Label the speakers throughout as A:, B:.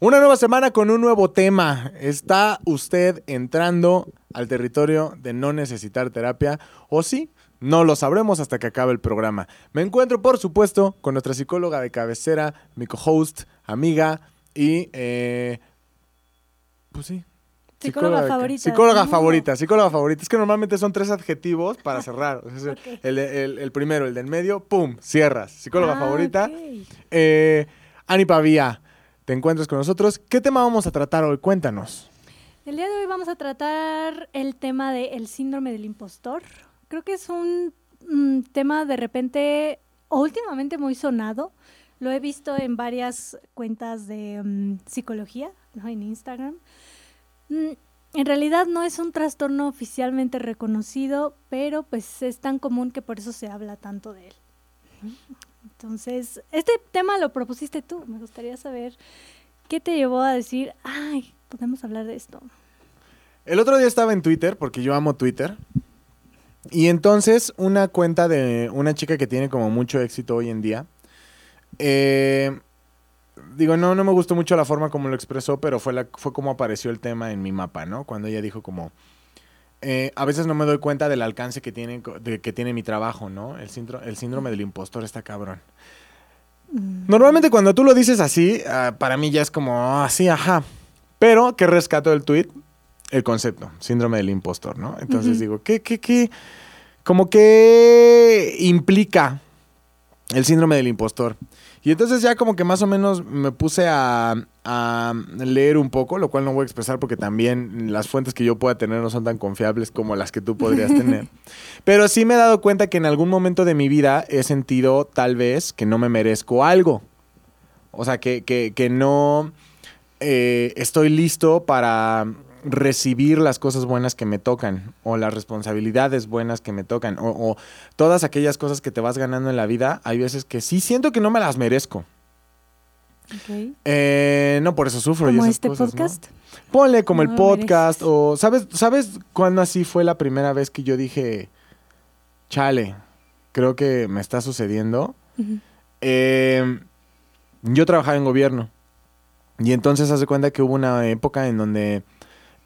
A: Una nueva semana con un nuevo tema. Está usted entrando al territorio de no necesitar terapia o sí. No lo sabremos hasta que acabe el programa. Me encuentro, por supuesto, con nuestra psicóloga de cabecera, mi co-host, amiga y... Eh, pues sí.
B: Psicóloga favorita.
A: Psicóloga favorita, psicóloga favorita. Es que normalmente son tres adjetivos para cerrar. El, el- el primero, el del medio, ¡pum! Cierras. Psicóloga
B: Ah,
A: favorita.
B: ok.
A: Eh, Ani Pavía, te encuentras con nosotros. ¿Qué tema vamos a tratar hoy? Cuéntanos.
B: El día de hoy vamos a tratar el tema del síndrome del impostor. Creo que es un mm, tema de repente o últimamente muy sonado. Lo he visto en varias cuentas de mm, psicología, ¿no? en Instagram. Mm, en realidad no es un trastorno oficialmente reconocido, pero pues es tan común que por eso se habla tanto de él. Entonces, este tema lo propusiste tú. Me gustaría saber qué te llevó a decir, ay, podemos hablar de esto.
A: El otro día estaba en Twitter, porque yo amo Twitter. Y entonces una cuenta de una chica que tiene como mucho éxito hoy en día. eh, digo, no, no me gustó mucho la forma como lo expresó, pero fue, fue como apareció el tema en mi mapa, ¿no? Cuando ella dijo como... eh, a veces no me doy cuenta del alcance que tiene, de, que tiene mi trabajo, ¿no? El, síndro- el síndrome del impostor está cabrón.
B: Mm,
A: Normalmente cuando tú lo dices así, ah, para mí ya es como, así, ajá. Pero, ¿qué rescato del tweet? El concepto, síndrome del impostor, ¿no? Entonces digo, ¿qué, qué, qué? Como que implica el síndrome del impostor. Y entonces ya como que más o menos me puse a, a leer un poco, lo cual no voy a expresar porque también las fuentes que yo pueda tener no son tan confiables como las que tú podrías tener. Pero sí me he dado cuenta que en algún momento de mi vida he sentido tal vez que no me merezco algo. O sea, que, que, que no eh, estoy listo para recibir las cosas buenas que me tocan o las responsabilidades buenas que me tocan o, o todas aquellas cosas que te vas ganando en la vida, hay veces que sí siento que no me las merezco. Eh, no, por eso sufro.
B: Como este
A: cosas, ¿no?
B: podcast.
A: Ponle como
B: No
A: el podcast
B: mereces.
A: o ¿sabes sabes cuándo así fue la primera vez que yo dije, "Chale, creo que me está sucediendo"? Eh, yo trabajaba en gobierno y entonces hace cuenta que hubo una época en donde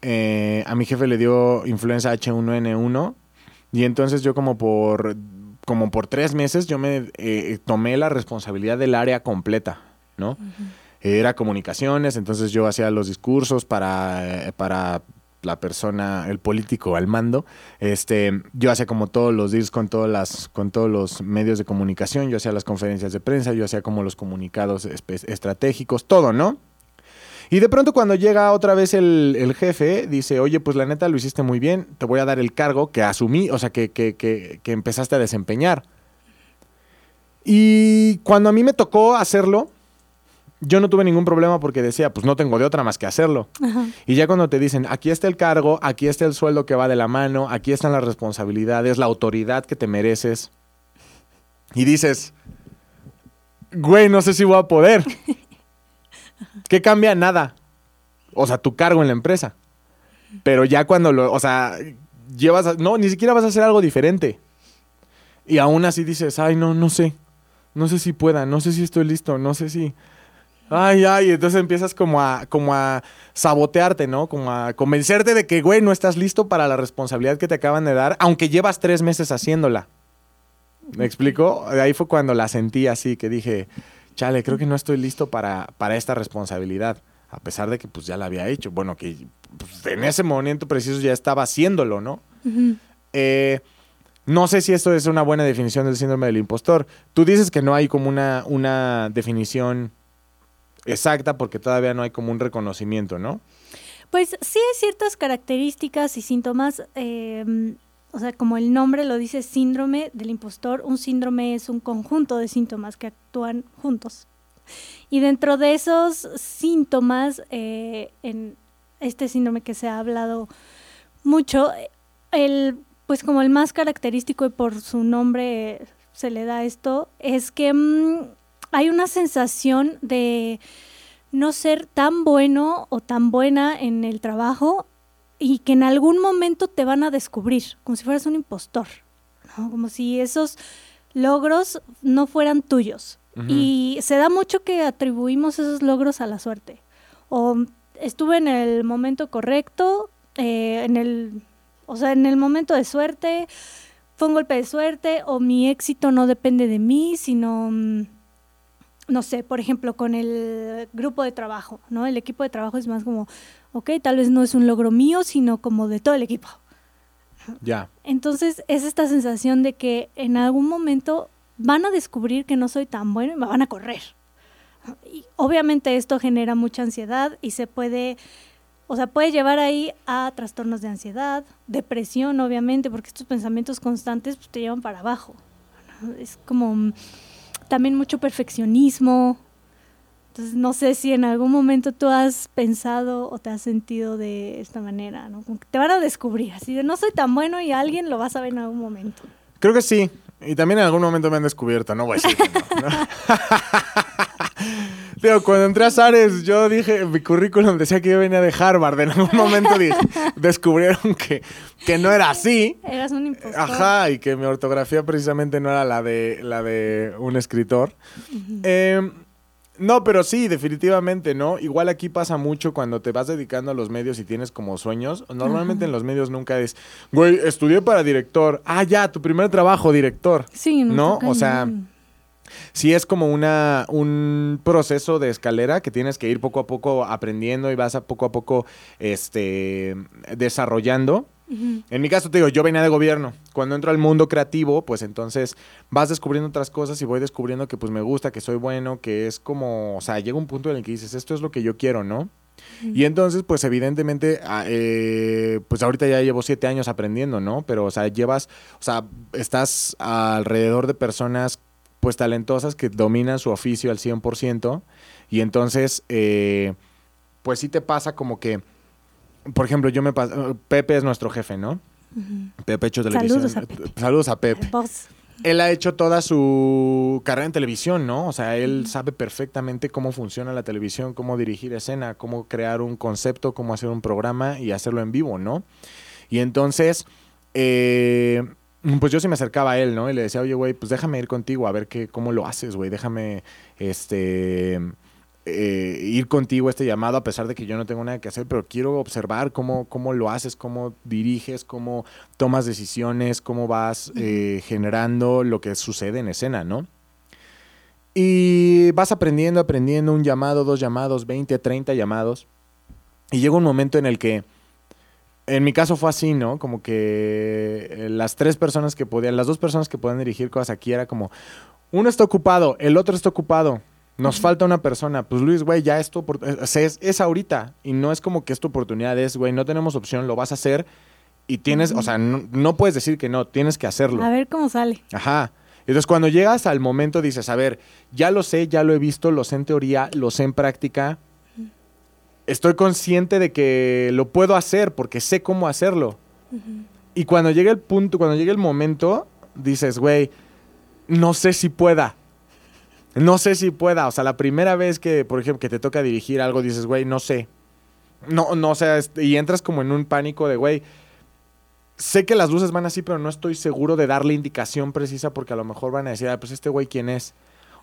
A: eh, a mi jefe le dio influenza H1N1 y entonces yo como por como por tres meses yo me eh, tomé la responsabilidad del área completa, ¿no? Era comunicaciones, entonces yo hacía los discursos para, para la persona, el político al mando. Este, yo hacía como todos los deals con todas las, con todos los medios de comunicación, yo hacía las conferencias de prensa, yo hacía como los comunicados estratégicos, todo, ¿no? Y de pronto cuando llega otra vez el, el jefe, dice, oye, pues la neta lo hiciste muy bien, te voy a dar el cargo que asumí, o sea, que, que, que, que empezaste a desempeñar. Y cuando a mí me tocó hacerlo, yo no tuve ningún problema porque decía, pues no tengo de otra más que hacerlo.
B: Ajá.
A: Y ya cuando te dicen, aquí está el cargo, aquí está el sueldo que va de la mano, aquí están las responsabilidades, la autoridad que te mereces. Y dices, güey, no sé si voy a poder. ¿Qué cambia? Nada. O sea, tu cargo en la empresa. Pero ya cuando lo, o sea, llevas, no, ni siquiera vas a hacer algo diferente. Y aún así dices, ay, no, no sé. No sé si pueda, no sé si estoy listo, no sé si... Ay, ay, entonces empiezas como a, como a sabotearte, ¿no? Como a convencerte de que, güey, no estás listo para la responsabilidad que te acaban de dar, aunque llevas tres meses haciéndola. ¿Me explico? Ahí fue cuando la sentí así, que dije, chale, creo que no estoy listo para, para esta responsabilidad, a pesar de que pues ya la había hecho. Bueno, que pues, en ese momento preciso ya estaba haciéndolo, ¿no? Eh, no sé si esto es una buena definición del síndrome del impostor. Tú dices que no hay como una, una definición exacta porque todavía no hay como un reconocimiento, ¿no?
B: Pues sí hay ciertas características y síntomas, eh, o sea, como el nombre lo dice, síndrome del impostor, un síndrome es un conjunto de síntomas que actúan juntos. Y dentro de esos síntomas, eh, en este síndrome que se ha hablado mucho, el, pues como el más característico y por su nombre se le da esto, es que mm, hay una sensación de no ser tan bueno o tan buena en el trabajo y que en algún momento te van a descubrir, como si fueras un impostor, ¿no? como si esos logros no fueran tuyos. Y se da mucho que atribuimos esos logros a la suerte o estuve en el momento correcto, eh, en el, o sea, en el momento de suerte, fue un golpe de suerte, o mi éxito no depende de mí, sino, mm, no sé, por ejemplo, con el grupo de trabajo, ¿no? El equipo de trabajo es más como, ok, tal vez no es un logro mío, sino como de todo el equipo.
A: Ya.
B: Entonces es esta sensación de que en algún momento van a descubrir que no soy tan bueno y me van a correr. Y obviamente esto genera mucha ansiedad y se puede, o sea, puede llevar ahí a trastornos de ansiedad, depresión, obviamente, porque estos pensamientos constantes pues, te llevan para abajo. Es como también mucho perfeccionismo. Entonces, no sé si en algún momento tú has pensado o te has sentido de esta manera, ¿no? Como que te van a descubrir, así de no soy tan bueno y alguien lo va a saber en algún momento.
A: Creo que sí. Y también en algún momento me han descubierto, no voy a decir que no. ¿no? Pero cuando entré a Sares, yo dije, mi currículum decía que yo venía de Harvard. En algún momento dije, descubrieron que, que no era así.
B: Eras un impostor.
A: Ajá, y que mi ortografía precisamente no era la de, la de un escritor. Eh, no, pero sí, definitivamente, ¿no? Igual aquí pasa mucho cuando te vas dedicando a los medios y tienes como sueños. Normalmente en los medios nunca es, güey, estudié para director. Ah, ya, tu primer trabajo, director.
B: Sí,
A: ¿No?
B: está
A: O sea. Sí es como una, un proceso de escalera que tienes que ir poco a poco aprendiendo y vas a poco a poco este, desarrollando. En mi caso te digo, yo venía de gobierno. Cuando entro al mundo creativo, pues entonces vas descubriendo otras cosas y voy descubriendo que pues me gusta, que soy bueno, que es como, o sea, llega un punto en el que dices, esto es lo que yo quiero, ¿no? Y entonces, pues evidentemente, ah, eh, pues ahorita ya llevo siete años aprendiendo, ¿no? Pero, o sea, llevas, o sea, estás alrededor de personas, pues talentosas que dominan su oficio al 100%. Y entonces, eh, pues sí te pasa como que, por ejemplo, yo me paso, Pepe es nuestro jefe, ¿no? Pepe hecho televisión.
B: Saludos a Pepe.
A: Saludos a Pepe
B: Vos.
A: él ha hecho toda su carrera en televisión, ¿no? O sea, él sabe perfectamente cómo funciona la televisión, cómo dirigir escena, cómo crear un concepto, cómo hacer un programa y hacerlo en vivo, ¿no? Y entonces, eh, pues yo sí me acercaba a él, ¿no? Y le decía, oye, güey, pues déjame ir contigo a ver qué, cómo lo haces, güey. Déjame, este... eh, ir contigo a este llamado a pesar de que yo no tengo nada que hacer, pero quiero observar cómo, cómo lo haces, cómo diriges, cómo tomas decisiones, cómo vas eh, generando lo que sucede en escena, ¿no? Y vas aprendiendo, aprendiendo un llamado, dos llamados, 20, 30 llamados. Y llega un momento en el que, en mi caso fue así, ¿no? Como que eh, las tres personas que podían, las dos personas que podían dirigir cosas aquí era como, uno está ocupado, el otro está ocupado. Nos falta una persona. Pues Luis, güey, ya esto es, es ahorita. Y no es como que esta oportunidad es, güey, no tenemos opción, lo vas a hacer. Y tienes, o sea, no, no puedes decir que no, tienes que hacerlo.
B: A ver cómo sale.
A: Ajá. Entonces, cuando llegas al momento, dices, a ver, ya lo sé, ya lo he visto, lo sé en teoría, lo sé en práctica. Estoy consciente de que lo puedo hacer porque sé cómo hacerlo. Y cuando llega el punto, cuando llega el momento, dices, güey, no sé si pueda. No sé si pueda. O sea, la primera vez que, por ejemplo, que te toca dirigir algo, dices, güey, no sé. No, no, o sea, este, y entras como en un pánico de, güey, sé que las luces van así, pero no estoy seguro de darle indicación precisa porque a lo mejor van a decir, ah, pues este güey, ¿quién es?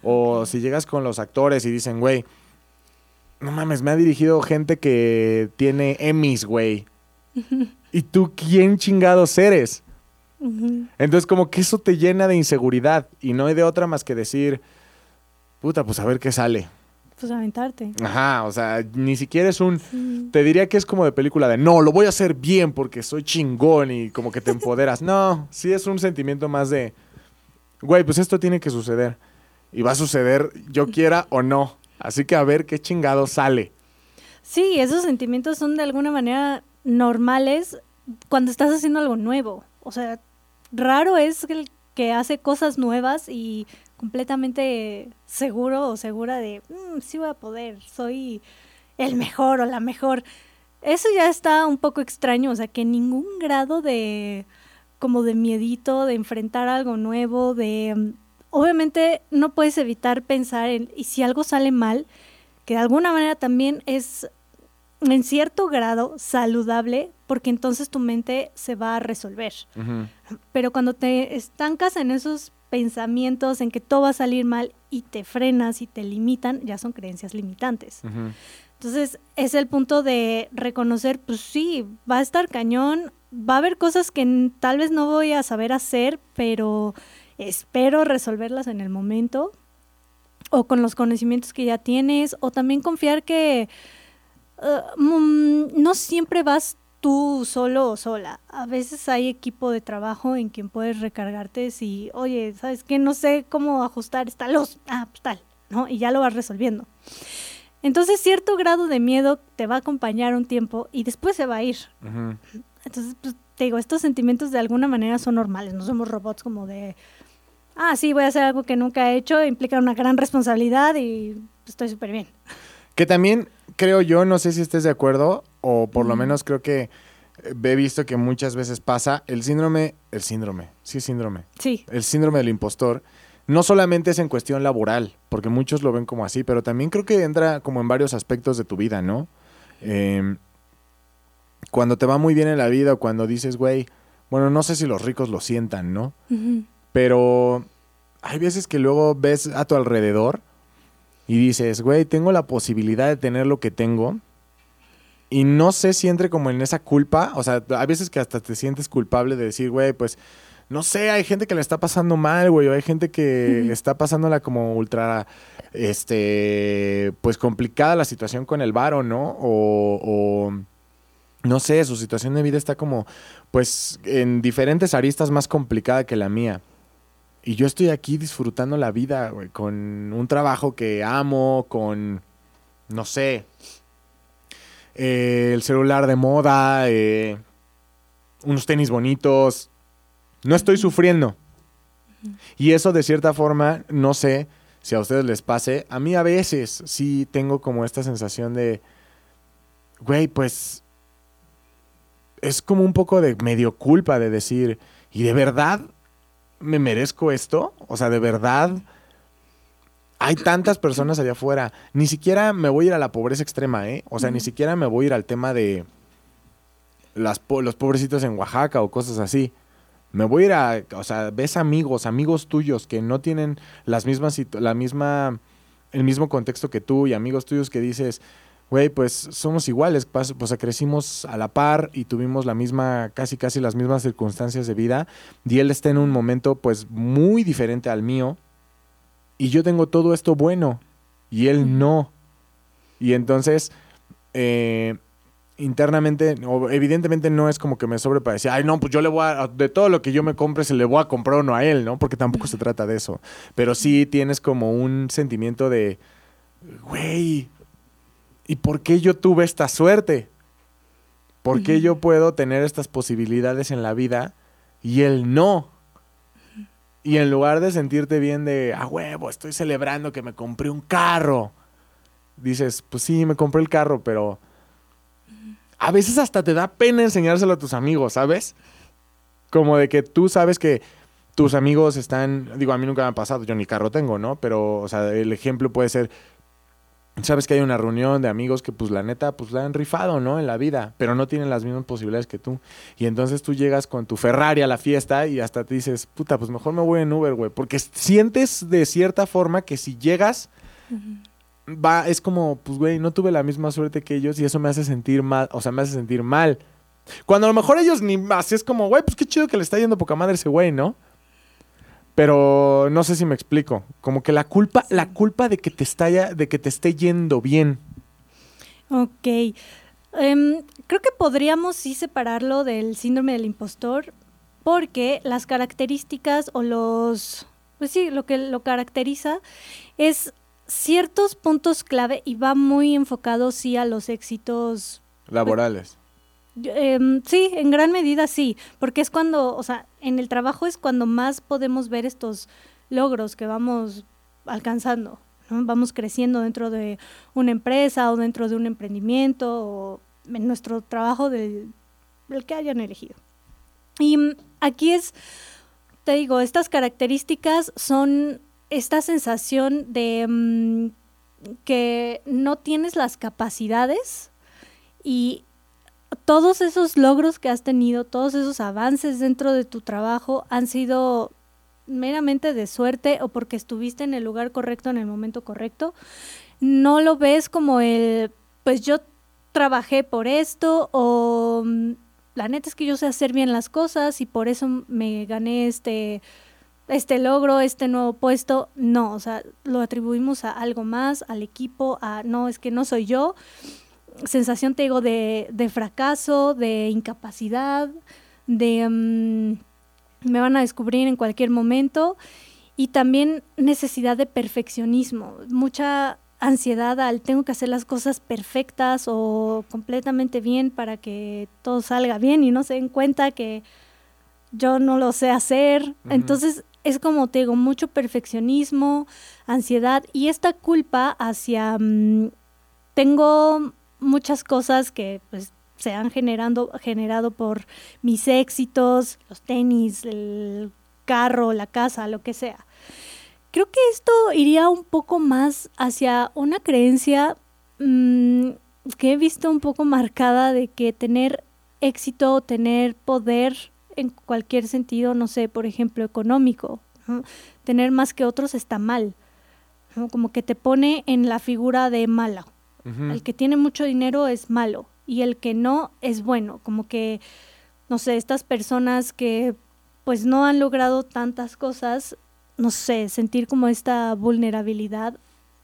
A: O si llegas con los actores y dicen, güey, no mames, me ha dirigido gente que tiene Emmys, güey. ¿Y tú quién chingados eres? Entonces como que eso te llena de inseguridad y no hay de otra más que decir, puta, pues a ver qué sale.
B: Pues aventarte.
A: Ajá, o sea, ni siquiera es un...
B: Sí.
A: Te diría que es como de película de, no, lo voy a hacer bien porque soy chingón y como que te empoderas. No, sí es un sentimiento más de, güey, pues esto tiene que suceder. Y va a suceder, yo quiera o no. Así que a ver qué chingado sale.
B: Sí, esos sentimientos son de alguna manera normales cuando estás haciendo algo nuevo. O sea, raro es el que hace cosas nuevas y completamente seguro o segura de, "Mm, sí voy a poder, soy el mejor o la mejor. Eso ya está un poco extraño, o sea, que ningún grado de como de miedito, de enfrentar algo nuevo, de mm, obviamente no puedes evitar pensar en y si algo sale mal, que de alguna manera también es en cierto grado saludable, porque entonces tu mente se va a resolver. Pero cuando te estancas en esos pensamientos en que todo va a salir mal y te frenas y te limitan, ya son creencias limitantes. Entonces, es el punto de reconocer, pues sí, va a estar cañón, va a haber cosas que tal vez no voy a saber hacer, pero espero resolverlas en el momento o con los conocimientos que ya tienes, o también confiar que uh, no siempre vas tú solo o sola. A veces hay equipo de trabajo en quien puedes recargarte si, oye, ¿sabes qué? No sé cómo ajustar esta luz. Ah, pues tal, ¿no? Y ya lo vas resolviendo. Entonces, cierto grado de miedo te va a acompañar un tiempo y después se va a ir. Entonces, pues, te digo, estos sentimientos de alguna manera son normales. No somos robots como de, ah, sí, voy a hacer algo que nunca he hecho, implica una gran responsabilidad y estoy súper bien.
A: Que también creo yo, no sé si estés de acuerdo, o por lo menos creo que eh, he visto que muchas veces pasa el síndrome, el síndrome, sí, síndrome.
B: Sí.
A: El síndrome del impostor. No solamente es en cuestión laboral, porque muchos lo ven como así, pero también creo que entra como en varios aspectos de tu vida, ¿no? Em, cuando te va muy bien en la vida o cuando dices, güey, bueno, no sé si los ricos lo sientan, ¿no? Pero hay veces que luego ves a tu alrededor y dices, güey, tengo la posibilidad de tener lo que tengo. Y no sé si entre como en esa culpa. O sea, hay veces que hasta te sientes culpable de decir, güey, pues, no sé, hay gente que le está pasando mal, güey, o hay gente que está pasándola como ultra, este, pues complicada la situación con el varo, ¿no? O, o, no sé, su situación de vida está como, pues, en diferentes aristas más complicada que la mía. Y yo estoy aquí disfrutando la vida, güey, con un trabajo que amo, con, no sé, eh, el celular de moda, eh, unos tenis bonitos. No estoy sufriendo. Y eso de cierta forma, no sé si a ustedes les pase. A mí a veces sí tengo como esta sensación de, güey, pues es como un poco de medio culpa de decir, ¿y de verdad me merezco esto? O sea, de verdad hay tantas personas allá afuera. Ni siquiera me voy a ir a la pobreza extrema, ¿eh? O sea, ni siquiera me voy a ir al tema de las los pobrecitos en Oaxaca o cosas así. Me voy a ir a, o sea, ves amigos, amigos tuyos que no tienen las mismas, la misma, el mismo contexto que tú y amigos tuyos que dices, güey, pues somos iguales, pues crecimos a la par y tuvimos la misma, casi casi las mismas circunstancias de vida, y él está en un momento pues muy diferente al mío, y yo tengo todo esto bueno, y él no. Y entonces, eh, internamente, evidentemente no es como que me sobre para decir, ay, no, pues yo le voy a, de todo lo que yo me compre, se le voy a comprar uno a él, ¿no? Porque tampoco se trata de eso. Pero sí tienes como un sentimiento de, güey, ¿Y por qué yo tuve esta suerte? ¿Por qué yo puedo tener estas posibilidades en la vida y él no? Y en lugar de sentirte bien de, a huevo, estoy celebrando que me compré un carro, dices, pues sí, me compré el carro, pero a veces hasta te da pena enseñárselo a tus amigos, ¿sabes? Como de que tú sabes que tus amigos están, digo, a mí nunca me ha pasado, yo ni carro tengo, ¿no? Pero, o sea, el ejemplo puede ser, sabes que hay una reunión de amigos que pues la neta pues la han rifado, ¿no? En la vida, pero no tienen las mismas posibilidades que tú. Y entonces tú llegas con tu Ferrari a la fiesta y hasta te dices, puta, pues mejor me voy en Uber, güey, porque sientes de cierta forma que si llegas va es como, pues güey, no tuve la misma suerte que ellos y eso me hace sentir mal, o sea, me hace sentir mal. Cuando a lo mejor ellos ni más, es como, güey, pues qué chido que le está yendo poca madre ese güey, ¿no? Pero no sé si me explico. Como que la culpa, la culpa de que te está de que te esté yendo bien.
B: Ok. Em, creo que podríamos sí separarlo del síndrome del impostor, porque las características o los. Pues sí, lo que lo caracteriza es ciertos puntos clave y va muy enfocado sí a los éxitos
A: laborales.
B: Em, sí, en gran medida sí, porque es cuando, o sea, en el trabajo es cuando más podemos ver estos logros que vamos alcanzando, vamos creciendo dentro de una empresa o dentro de un emprendimiento o en nuestro trabajo del, que hayan elegido. Y mm, aquí es, te digo, estas características son esta sensación de mm, que no tienes las capacidades y todos esos logros que has tenido, todos esos avances dentro de tu trabajo han sido meramente de suerte o porque estuviste en el lugar correcto en el momento correcto. No lo ves como el, pues yo trabajé por esto o mm, la neta es que yo sé hacer bien las cosas y por eso me gané este este logro, este nuevo puesto, no, o sea, lo atribuimos a algo más, al equipo, a no, es que no soy yo. Sensación, te digo, de, de fracaso, de incapacidad, de mm, me van a descubrir en cualquier momento y también necesidad de perfeccionismo, mucha ansiedad al tengo que hacer las cosas perfectas o completamente bien para que todo salga bien y no se den cuenta que yo no lo sé hacer. Entonces es como te digo, mucho perfeccionismo, ansiedad y esta culpa hacia mm, tengo muchas cosas que pues se han generando, generado por mis éxitos, los tenis, el carro, la casa, lo que sea. Creo que esto iría un poco más hacia una creencia mm, que he visto un poco marcada de que tener éxito, tener poder en cualquier sentido, no sé, por ejemplo, económico, tener más que otros está mal, como que te pone en la figura de El que tiene mucho dinero es malo y el que no es bueno, como que, no sé, estas personas que pues no han logrado tantas cosas, no sé, sentir como esta vulnerabilidad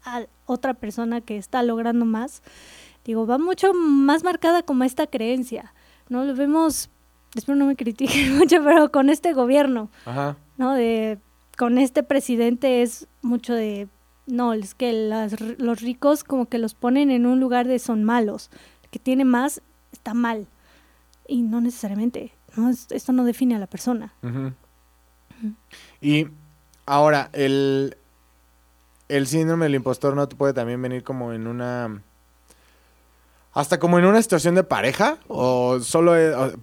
B: a otra persona que está logrando más, digo, va mucho más marcada como esta creencia, ¿no? Lo vemos espero no me critiquen mucho, pero con este gobierno, ¿no? De, con este presidente es mucho de, no, es que los ricos como que los ponen en un lugar de son malos, el que tiene más está mal, y no necesariamente, ¿no? Esto no define a la persona.
A: Y ahora, el, el síndrome del impostor no te puede también venir como en una hasta como en una situación de pareja o solo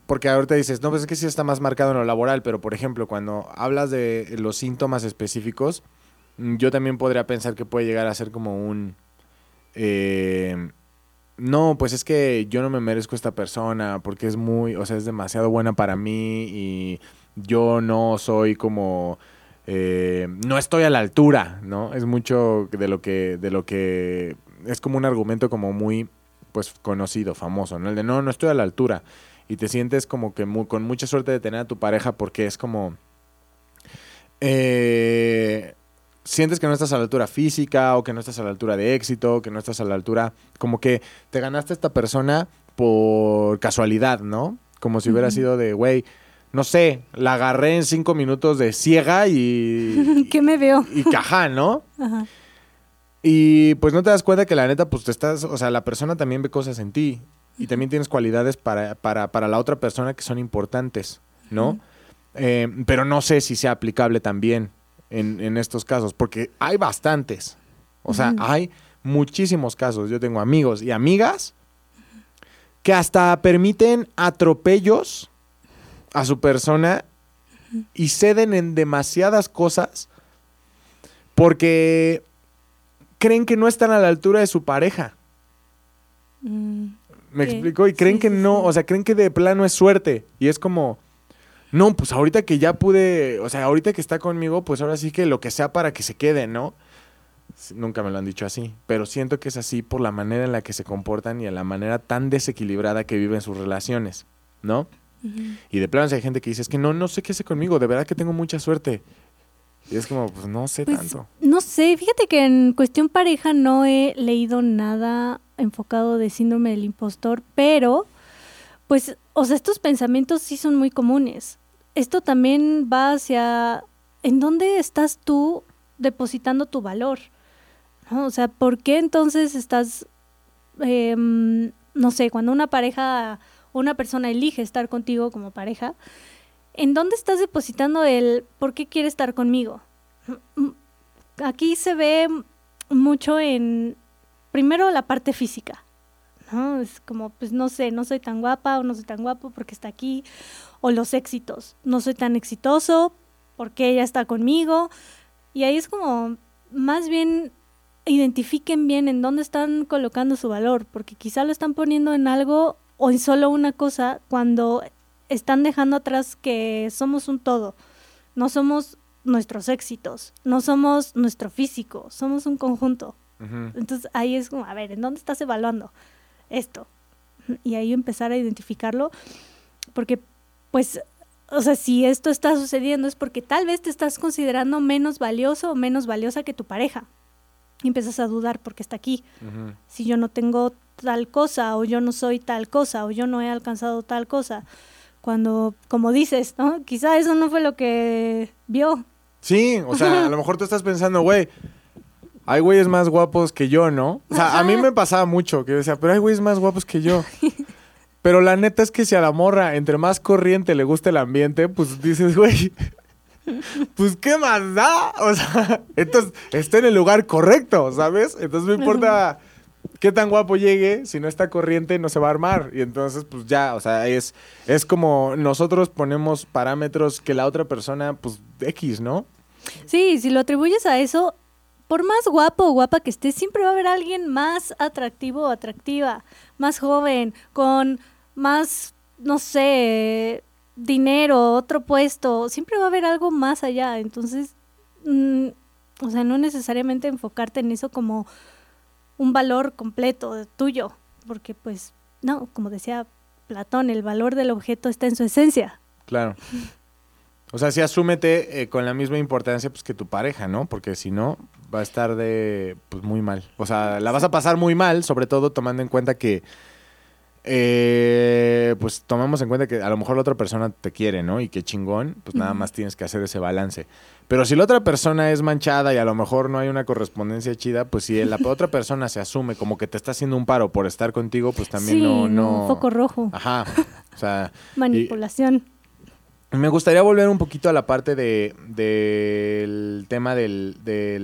A: porque ahorita dices, no, pues es que sí está más marcado en lo laboral, pero por ejemplo, cuando hablas de los síntomas específicos, yo también podría pensar que puede llegar a ser como un... Eh, no, pues es que yo no me merezco esta persona porque es muy, o sea, es demasiado buena para mí y yo no soy como... Eh, no estoy a la altura, ¿no? Es mucho de lo que, de lo que, es como un argumento como muy pues conocido, famoso, ¿no? El de no, no estoy a la altura. Y te sientes como que con mucha suerte de tener a tu pareja porque es como... Eh, sientes que no estás a la altura física o que no estás a la altura de éxito, que no estás a la altura, como que te ganaste a esta persona por casualidad, ¿no? Como si hubiera sido de, güey, no sé, la agarré en cinco minutos de ciega y...
B: ¿Qué me veo?
A: Y caja, ¿no? Ajá. Y pues no te das cuenta que la neta, pues te estás, o sea, la persona también ve cosas en ti y también tienes cualidades para, para, para la otra persona que son importantes, ¿no? Eh, pero no sé si sea aplicable también en, en estos casos, porque hay bastantes. O sea, hay muchísimos casos. Yo tengo amigos y amigas que hasta permiten atropellos a su persona y ceden en demasiadas cosas porque creen que no están a la altura de su pareja. Mm, ¿Me explico? Y creen que no, o sea, creen que de plano es suerte. Y es como, no, pues ahorita que ya pude, o sea, ahorita que está conmigo, pues ahora sí que lo que sea para que se quede, ¿no? Nunca me lo han dicho así, pero siento que es así por la manera en la que se comportan y en la manera tan desequilibrada que viven sus relaciones, ¿no? Y de plano si hay gente que dice, es que no, no sé qué hace conmigo, de verdad que tengo mucha suerte. Y es como, pues no sé pues, tanto.
B: No sé, fíjate que en cuestión pareja no he leído nada enfocado de síndrome del impostor, pero pues, o sea, estos pensamientos sí son muy comunes. Esto también va hacia en dónde estás tú depositando tu valor. O sea, ¿por qué entonces estás, em, no sé, cuando una pareja, una persona elige estar contigo como pareja, ¿en dónde estás depositando el por qué quiere estar conmigo? Aquí se ve mucho en, primero, la parte física. ¿No? Es como, pues no sé, no soy tan guapa o no soy tan guapo porque está aquí. O los éxitos. No soy tan exitoso porque ella está conmigo. Y ahí es como, más bien identifiquen bien en dónde están colocando su valor, porque quizá lo están poniendo en algo o en solo una cosa cuando están dejando atrás que somos un todo. No somos nuestros éxitos, no somos nuestro físico, somos un conjunto. Entonces ahí es como, a ver, ¿en dónde estás evaluando esto? Y ahí empezar a identificarlo, porque pues, o sea, si esto está sucediendo es porque tal vez te estás considerando menos valioso o menos valiosa que tu pareja. Y empiezas a dudar porque está aquí. Si yo no tengo tal cosa o yo no soy tal cosa o yo no he alcanzado tal cosa. Cuando, como dices, ¿no? Quizá eso no fue lo que vio.
A: Sí, o sea, a lo mejor tú estás pensando, güey, hay güeyes más guapos que yo, ¿no? O sea, a mí me pasaba mucho que yo decía, pero hay güeyes más guapos que yo. Pero la neta es que si a la morra, entre más corriente le gusta el ambiente, pues dices, güey, pues qué más da. O sea, entonces está en el lugar correcto, ¿sabes? Entonces no importa qué tan guapo llegue, si no está corriente no se va a armar. Y entonces, pues ya, o sea, es, es como nosotros ponemos parámetros que la otra persona, pues X, ¿no?
B: Sí, si lo atribuyes a eso, por más guapo o guapa que estés, siempre va a haber alguien más atractivo o atractiva, más joven, con más, no sé, dinero, otro puesto. Siempre va a haber algo más allá. Entonces, mm, o sea, no necesariamente enfocarte en eso como un valor completo tuyo, porque pues, no, como decía Platón, el valor del objeto está en su esencia.
A: Claro. O sea, sí asúmete eh, con la misma importancia pues, que tu pareja, ¿no? Porque si no, va a estar de pues muy mal. O sea, la vas a pasar muy mal, sobre todo tomando en cuenta que eh, pues tomamos en cuenta que a lo mejor la otra persona te quiere, ¿no? Y que chingón, pues nada más tienes que hacer ese balance. Pero si la otra persona es manchada y a lo mejor no hay una correspondencia chida, pues si la otra persona se asume como que te está haciendo un paro por estar contigo, pues también
B: sí,
A: no, no.
B: foco rojo,
A: Ajá. O sea,
B: manipulación.
A: Me gustaría volver un poquito a la parte de, del tema del, de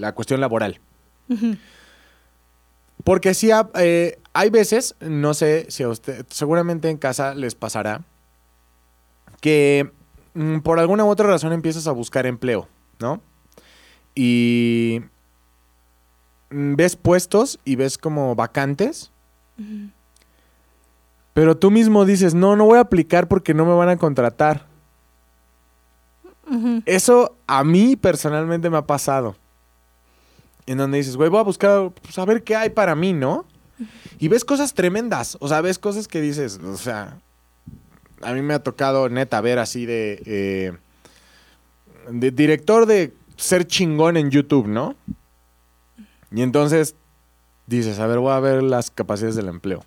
A: la cuestión laboral. Porque sí, eh, hay veces, no sé si a usted, seguramente en casa les pasará, que mm, por alguna u otra razón empiezas a buscar empleo, ¿no? Y mm, ves puestos y ves como vacantes. Pero tú mismo dices, no, no voy a aplicar porque no me van a contratar. Eso a mí personalmente me ha pasado. En donde dices, güey, voy a buscar, pues, a ver qué hay para mí, ¿no? Y ves cosas tremendas. O sea, ves cosas que dices, o sea, a mí me ha tocado neta ver así de, eh, de director de ser chingón en YouTube, ¿no? Y entonces dices, a ver, voy a ver las capacidades del empleo.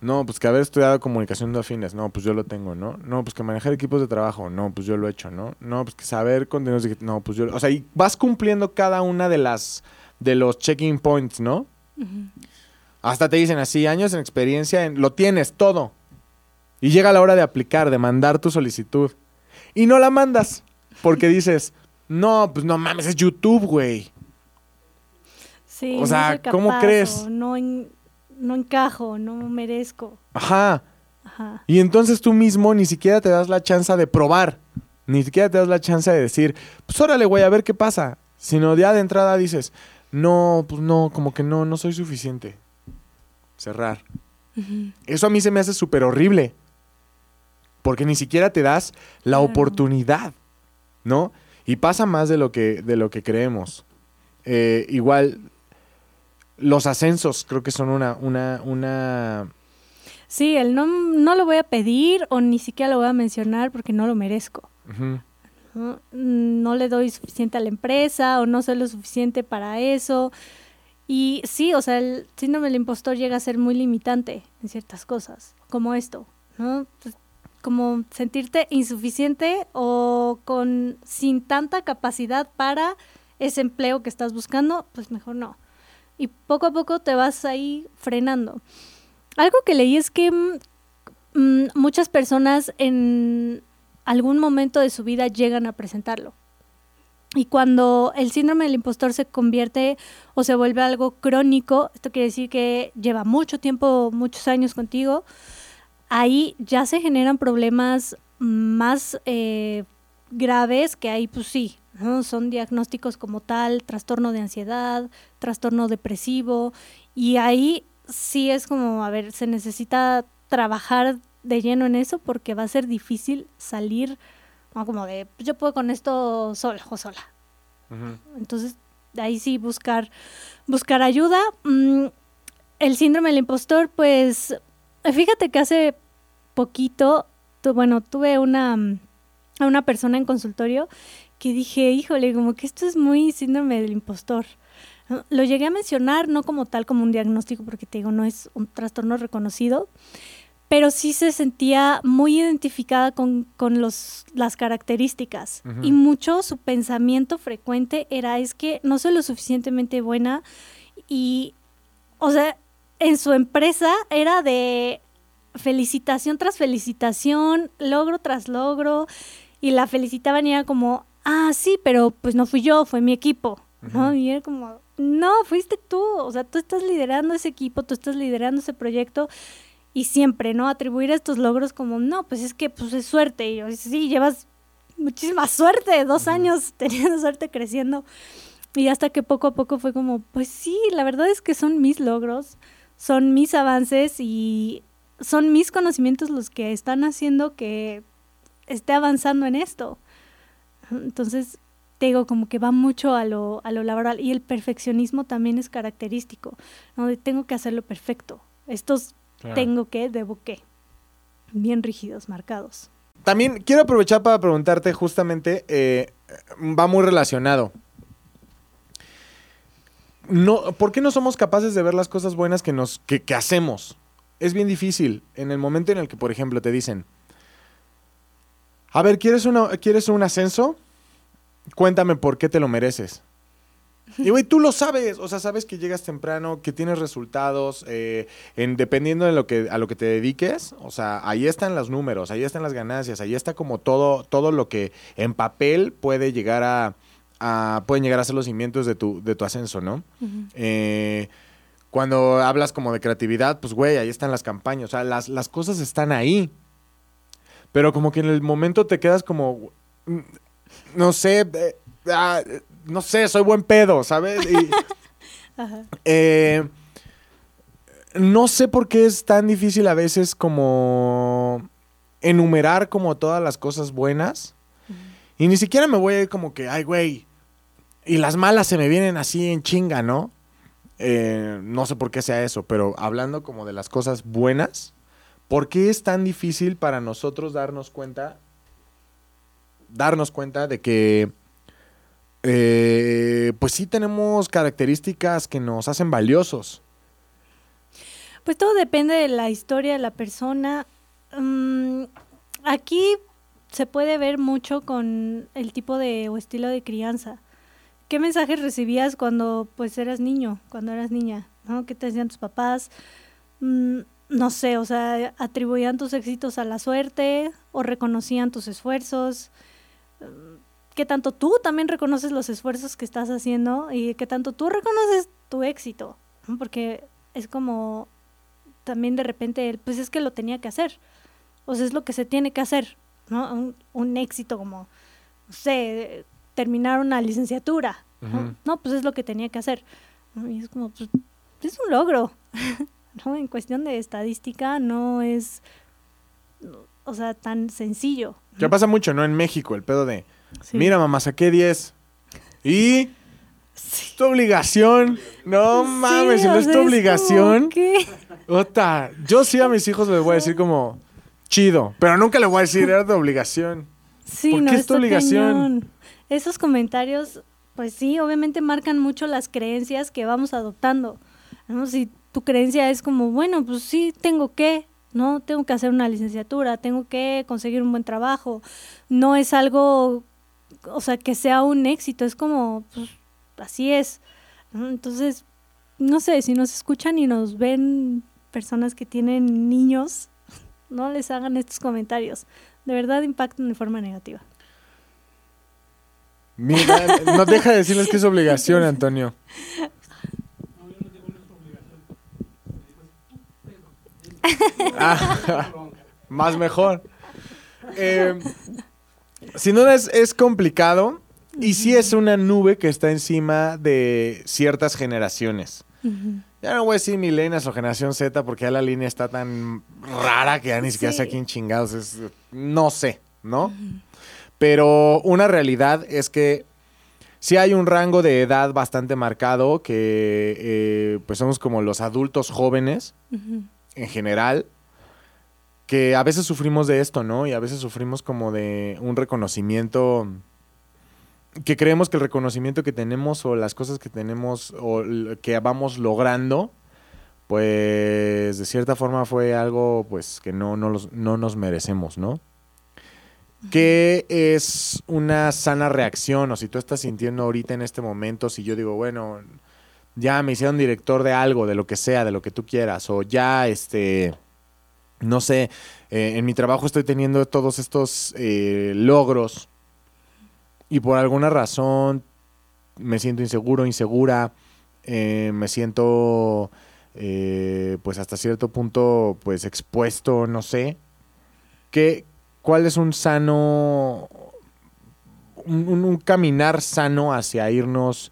A: No, pues que haber estudiado comunicación de afines, no, pues yo lo tengo, ¿no? No, pues que manejar equipos de trabajo, no, pues yo lo he hecho, ¿no? No, pues que saber contenidos digitales, no, pues yo, lo- o sea, y vas cumpliendo cada una de las, de los checking points, ¿no? Hasta te dicen así, años en experiencia, en- lo tienes todo. Y llega la hora de aplicar, de mandar tu solicitud. Y no la mandas, porque dices, no, pues no mames, es YouTube, güey.
B: Sí,
A: O
B: no
A: sea, ¿cómo crees?
B: No, en- no encajo, no merezco.
A: Ajá.
B: Ajá.
A: Y entonces tú mismo ni siquiera te das la chance de probar. Ni siquiera te das la chance de decir, pues órale, güey, a ver qué pasa. Sino ya de entrada dices, no, pues no, como que no, no soy suficiente. Cerrar. Eso a mí se me hace súper horrible. Porque ni siquiera te das la
B: Claro.
A: oportunidad, ¿no? Y pasa más de lo que, de lo que creemos. Eh, igual, los ascensos creo que son una, una, una...
B: Sí, el no, no lo voy a pedir o ni siquiera lo voy a mencionar porque no lo merezco. ¿no? No le doy suficiente a la empresa o no soy lo suficiente para eso. Y sí, o sea, el síndrome del impostor llega a ser muy limitante en ciertas cosas, como esto, ¿no? Pues, como sentirte insuficiente o con sin tanta capacidad para ese empleo que estás buscando, pues mejor no. Y poco a poco te vas ahí frenando. Algo que leí es que mm, mm, muchas personas en algún momento de su vida llegan a presentarlo. Y cuando el síndrome del impostor se convierte o se vuelve algo crónico, esto quiere decir que lleva mucho tiempo, muchos años contigo, ahí ya se generan problemas más eh, graves que ahí pues sí, ¿no? son diagnósticos como tal, trastorno de ansiedad, trastorno depresivo, y ahí sí es como, a ver, se necesita trabajar de lleno en eso porque va a ser difícil salir ¿no? Como de, pues yo puedo con esto sola o sola. Entonces, ahí sí buscar, buscar ayuda. Mm, el síndrome del impostor, pues, fíjate que hace poquito, bueno, tuve una, una persona en consultorio que dije, híjole, como que esto es muy síndrome del impostor. Lo llegué a mencionar, no como tal, como un diagnóstico, porque te digo, no es un trastorno reconocido, pero sí se sentía muy identificada con, los, las características. Y mucho su pensamiento frecuente era, es que no soy lo suficientemente buena y, o sea, en su empresa era de felicitación tras felicitación, logro tras logro, y la felicitaban y era como, ah, sí, pero pues no fui yo, fue mi equipo, ¿no? Y era como, no, fuiste tú, o sea, tú estás liderando ese equipo, tú estás liderando ese proyecto y siempre, ¿no? Atribuir estos logros como, no, pues es que pues es suerte. Y yo, sí, llevas muchísima suerte, dos años teniendo suerte creciendo. Y hasta que poco a poco fue como, pues sí, la verdad es que son mis logros, son mis avances y son mis conocimientos los que están haciendo que esté avanzando en esto. Entonces, te digo, como que va mucho a lo, a lo laboral y el perfeccionismo también es característico, ¿no? tengo que hacerlo perfecto. Estos tengo que, debo que. Bien rígidos, marcados.
A: También quiero aprovechar para preguntarte justamente, eh, va muy relacionado. No, ¿Por qué no somos capaces de ver las cosas buenas que, nos, que, que hacemos? Es bien difícil en el momento en el que, por ejemplo, te dicen, a ver, ¿quieres, una, ¿quieres un ascenso? Cuéntame por qué te lo mereces. Y güey, tú lo sabes, o sea, sabes que llegas temprano, que tienes resultados, eh, en, dependiendo de lo que, a lo que te dediques, o sea, ahí están los números, ahí están las ganancias, ahí está como todo, todo lo que en papel puede llegar a, pueden llegar a ser los cimientos de tu, de tu ascenso, ¿no? Eh, cuando hablas como de creatividad, pues güey, ahí están las campañas, o sea, las, las cosas están ahí. Pero como que en el momento te quedas como, mm, no sé, eh, ah, no sé, soy buen pedo, ¿sabes? Eh, no sé por qué es tan difícil a veces como enumerar como todas las cosas buenas. Y ni siquiera me voy a ir como que, ay, güey, y las malas se me vienen así en chinga, ¿no? Eh, no sé por qué sea eso, pero hablando como de las cosas buenas, ¿por qué es tan difícil para nosotros darnos cuenta, darnos cuenta de que eh, pues sí tenemos características que nos hacen valiosos.
B: Pues todo depende de la historia de la persona. Mm, aquí se puede ver mucho con el tipo de o estilo de crianza. ¿Qué mensajes recibías cuando pues eras niño, cuando eras niña? ¿no? ¿Qué te decían tus papás? Mm, no sé, o sea, atribuían tus éxitos a la suerte o reconocían tus esfuerzos qué tanto tú también reconoces los esfuerzos que estás haciendo y qué tanto tú reconoces tu éxito, porque es como también de repente, pues es que lo tenía que hacer, o sea, es lo que se tiene que hacer, ¿no? Un, éxito como, no sé, terminar una licenciatura, ¿no? pues es lo que tenía que hacer. Y es como, pues, es un logro, ¿no? En cuestión de estadística no es, o sea, tan sencillo.
A: Ya pasa mucho, ¿no? En México, el pedo de Mira, mamá, saqué 10. Y. Es tu obligación. No mames, si no es tu obligación. ¿Qué? Ota, yo sí a mis hijos les voy a decir como chido, pero nunca les voy a decir era tu obligación.
B: Sí, ¿Por qué es tu obligación? Esos comentarios, pues sí, obviamente marcan mucho las creencias que vamos adoptando. Si tu creencia es como, bueno, pues sí, tengo que, ¿no? Tengo que hacer una licenciatura, tengo que conseguir un buen trabajo. No es algo o sea, que sea un éxito, es como, pues, así es. Entonces, no sé, si nos escuchan y nos ven personas que tienen niños, no les hagan estos comentarios. De verdad impactan de forma negativa.
A: Mira, no deja de decirles que es obligación, Antonio. Ah, más mejor. Eh, sin duda es, complicado y sí es una nube que está encima de ciertas generaciones. Ya no voy a decir milenias o generación Z porque ya la línea está tan rara que ya ni siquiera sé quién chingados es. No sé, ¿no? Pero una realidad es que sí hay un rango de edad bastante marcado que eh, pues somos como los adultos jóvenes en general que a veces sufrimos de esto, ¿no? Y a veces sufrimos como de un reconocimiento que creemos que el reconocimiento que tenemos o las cosas que tenemos o que vamos logrando pues de cierta forma fue algo pues que no, no, no nos merecemos, ¿no? ¿Qué es una sana reacción? O si tú estás sintiendo ahorita en este momento, si yo digo, bueno, ya me hicieron director de algo, de lo que sea, de lo que tú quieras, o ya, este, no sé, eh, en mi trabajo estoy teniendo todos estos eh, logros y por alguna razón me siento inseguro, insegura, eh, me siento pues hasta cierto punto pues expuesto, no sé. ¿Qué, ¿Cuál es un sano, un, caminar sano hacia irnos,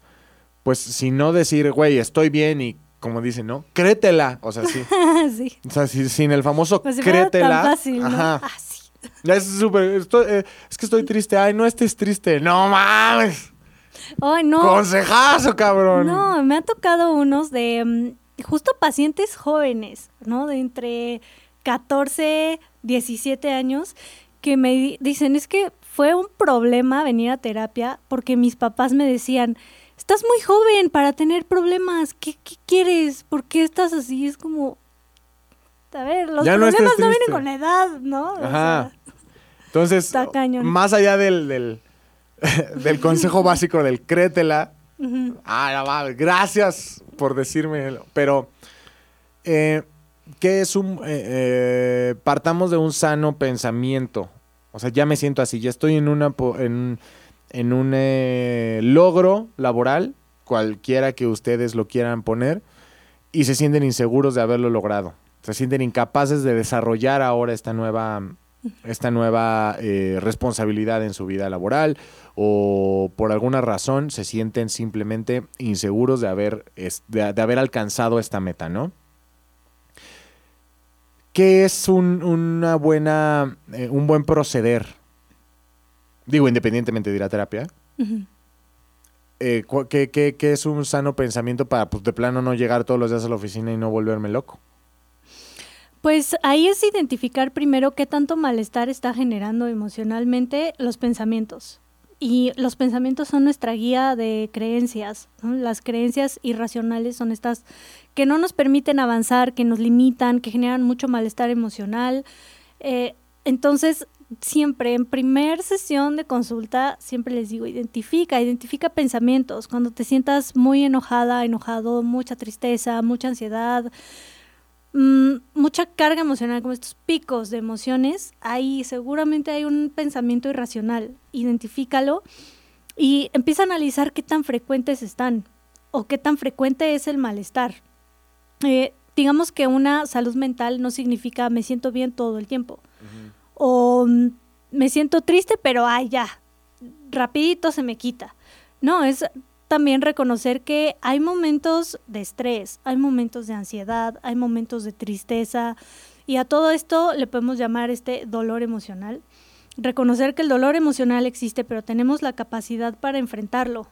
A: pues si no decir, güey, estoy bien y como dicen, ¿no? Créetela. O sea, sí. O sea, sin el famoso pues créetela. fácil, Ajá. Ah, es súper. Eh, es que estoy triste. Ay, no estés triste. No mames.
B: Ay, no.
A: Consejazo, cabrón.
B: No, me han tocado unos de. Mm, justo pacientes jóvenes, ¿no? De entre 14, 17 años, que me dicen, es que fue un problema venir a terapia porque mis papás me decían, estás muy joven para tener problemas, ¿qué, quieres? ¿Por qué estás así? Es como, a ver, los problemas no, vienen con la edad, ¿no?
A: Ajá. Entonces, más allá del, del, del consejo básico del créetela, ah, gracias por decirme, pero eh, ¿qué es un... Eh, eh, partamos de un sano pensamiento. O sea, ya me siento así, ya estoy en, una, en, en un logro laboral, cualquiera que ustedes lo quieran poner, y se sienten inseguros de haberlo logrado. Se sienten incapaces de desarrollar ahora esta nueva esta nueva eh, responsabilidad en su vida laboral o por alguna razón se sienten simplemente inseguros de haber, de, haber alcanzado esta meta, ¿no? ¿Qué es un, una buena, eh, un buen proceder? Digo, independientemente de ir a terapia. Eh, ¿qué, qué, es un sano pensamiento para, pues, de plano no llegar todos los días a la oficina y no volverme loco?
B: Pues ahí es identificar primero qué tanto malestar está generando emocionalmente los pensamientos. Y los pensamientos son nuestra guía de creencias. Las creencias irracionales son estas que no nos permiten avanzar, que nos limitan, que generan mucho malestar emocional. Eh, entonces, siempre en primer sesión de consulta, siempre les digo, identifica, identifica pensamientos. Cuando te sientas muy enojada, enojado, mucha tristeza, mucha ansiedad, Mm, mucha carga emocional, como estos picos de emociones, ahí seguramente hay un pensamiento irracional. Identifícalo y empieza a analizar qué tan frecuentes están o qué tan frecuente es el malestar. Eh, digamos que una salud mental no significa me siento bien todo el tiempo. O mm, me siento triste, pero ay, ya, rapidito se me quita. No, es también reconocer que hay momentos de estrés, hay momentos de ansiedad, hay momentos de tristeza y a todo esto le podemos llamar este dolor emocional. Reconocer que el dolor emocional existe, pero tenemos la capacidad para enfrentarlo.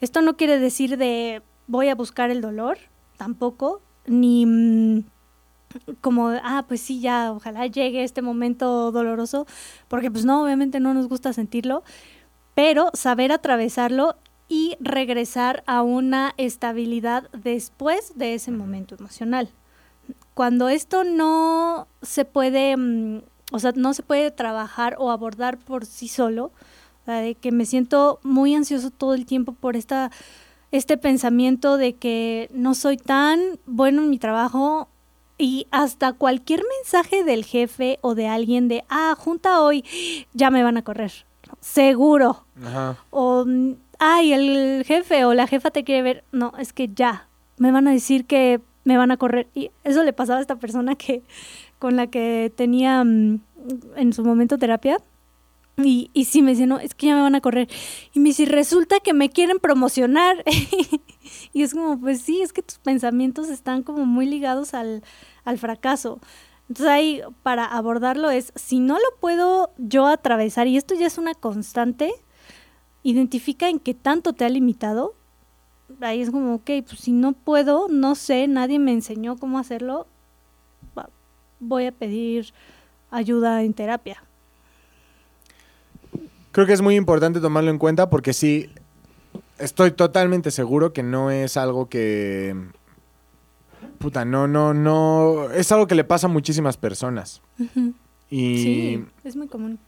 B: Esto no quiere decir de voy a buscar el dolor, tampoco, ni mm, como, ah, pues sí, ya, ojalá llegue este momento doloroso, porque pues no, obviamente no nos gusta sentirlo, pero saber atravesarlo y regresar a una estabilidad después de ese momento emocional. Cuando esto no se puede, mm, o sea, no se puede trabajar o abordar por sí solo, de que me siento muy ansioso todo el tiempo por esta, este pensamiento de que no soy tan bueno en mi trabajo y hasta cualquier mensaje del jefe o de alguien de, ah, junta hoy, ya me van a correr, seguro. O ay, el jefe o la jefa te quiere ver. No, es que ya, me van a decir que me van a correr. Y eso le pasaba a esta persona que con la que tenía mm, en su momento terapia. Y, y sí me decía, no, es que ya me van a correr. Y me dice, resulta que me quieren promocionar. y es como, pues sí, es que tus pensamientos están como muy ligados al, al fracaso. Entonces ahí para abordarlo es, si no lo puedo yo atravesar, y esto ya es una constante, identifica en qué tanto te ha limitado. Ahí es como, ok, pues si no puedo, no sé, nadie me enseñó cómo hacerlo, voy a pedir ayuda en terapia.
A: Creo que es muy importante tomarlo en cuenta porque sí, estoy totalmente seguro que no es algo que puta, no, no, no, es algo que le pasa a muchísimas personas. Y
B: sí, es muy común.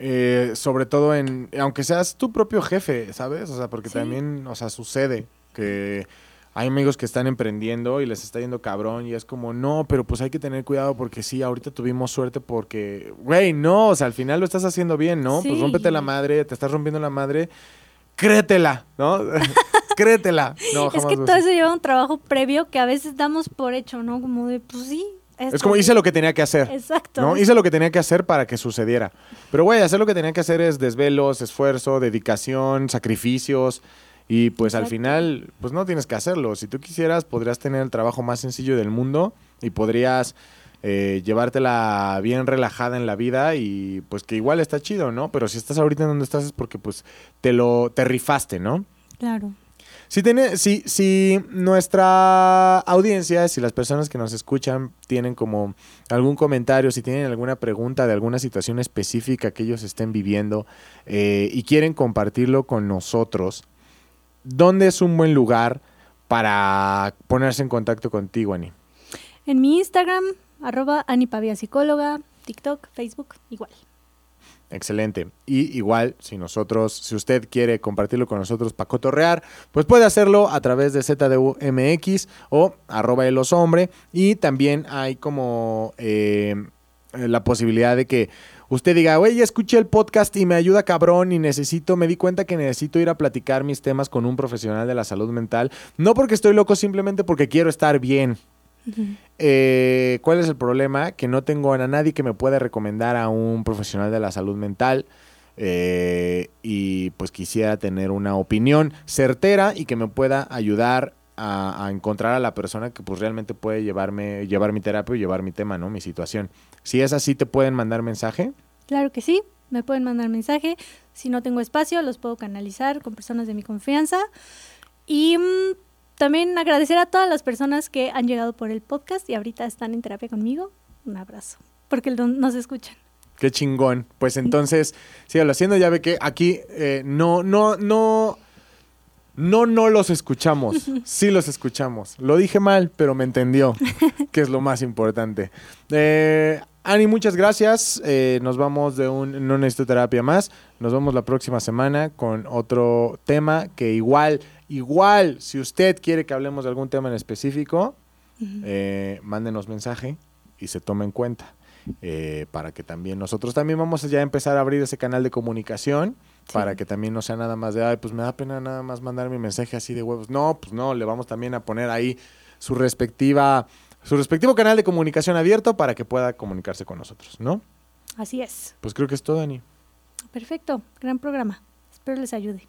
A: Eh, sobre todo en, aunque seas tu propio jefe, ¿sabes? O sea, porque también, o sea, sucede que hay amigos que están emprendiendo y les está yendo cabrón y es como, no, pero pues hay que tener cuidado porque sí, ahorita tuvimos suerte porque, güey, no, o sea, al final lo estás haciendo bien, ¿no? Pues rómpete la madre, te estás rompiendo la madre, créetela, ¿no? créetela. No,
B: es que todo eso lleva un trabajo previo que a veces damos por hecho, ¿no? Como de, pues sí.
A: Es como hice lo que tenía que hacer. Exacto. ¿no? Hice lo que tenía que hacer para que sucediera. Pero, güey, hacer lo que tenía que hacer es desvelos, esfuerzo, dedicación, sacrificios. Y pues al final, pues no tienes que hacerlo. Si tú quisieras, podrías tener el trabajo más sencillo del mundo y podrías eh, llevártela bien relajada en la vida y pues que igual está chido, ¿no? Pero si estás ahorita en donde estás es porque pues te lo, te rifaste, ¿no?
B: Claro.
A: Si, tiene, si, si nuestra audiencia, si las personas que nos escuchan tienen como algún comentario, si tienen alguna pregunta de alguna situación específica que ellos estén viviendo eh, y quieren compartirlo con nosotros, ¿dónde es un buen lugar para ponerse en contacto contigo, Ani?
B: En mi Instagram, arroba Pavia Psicóloga, TikTok, Facebook, igual.
A: Excelente. Y igual, si nosotros, si usted quiere compartirlo con nosotros para cotorrear, pues puede hacerlo a través de ZDUMX o arroba el. Y también hay como eh, la posibilidad de que usted diga, güey, ya escuché el podcast y me ayuda cabrón y necesito, me di cuenta que necesito ir a platicar mis temas con un profesional de la salud mental. No porque estoy loco, simplemente porque quiero estar bien. Eh, ¿Cuál es el problema? Que no tengo a nadie que me pueda recomendar a un profesional de la salud mental. Eh, y pues quisiera tener una opinión certera y que me pueda ayudar a, encontrar a la persona que pues realmente puede llevarme, llevar mi terapia y llevar mi tema, ¿no? Mi situación. Si es así, ¿te pueden mandar mensaje?
B: Claro que sí, me pueden mandar mensaje. Si no tengo espacio, los puedo canalizar con personas de mi confianza. Y mm, también agradecer a todas las personas que han llegado por el podcast y ahorita están en terapia conmigo. Un abrazo, porque nos escuchan.
A: Qué chingón. Pues entonces, sígalo haciendo. Ya ve que aquí eh, no, no, no, no, no los escuchamos. Sí los escuchamos. Lo dije mal, pero me entendió, que es lo más importante. Eh, Ani, muchas gracias. Eh, nos vamos de un No Necesito Terapia más. Nos vemos la próxima semana con otro tema que igual Igual, si usted quiere que hablemos de algún tema en específico, eh, mándenos mensaje y se tome en cuenta. Eh, para que también nosotros también vamos a ya empezar a abrir ese canal de comunicación para que también no sea nada más de, ay, pues me da pena nada más mandar mi mensaje así de huevos. No, pues no, le vamos también a poner ahí su respectiva, su respectivo canal de comunicación abierto para que pueda comunicarse con nosotros, ¿no?
B: Así es.
A: Pues creo que es todo, Dani.
B: Perfecto, gran programa. Espero les ayude.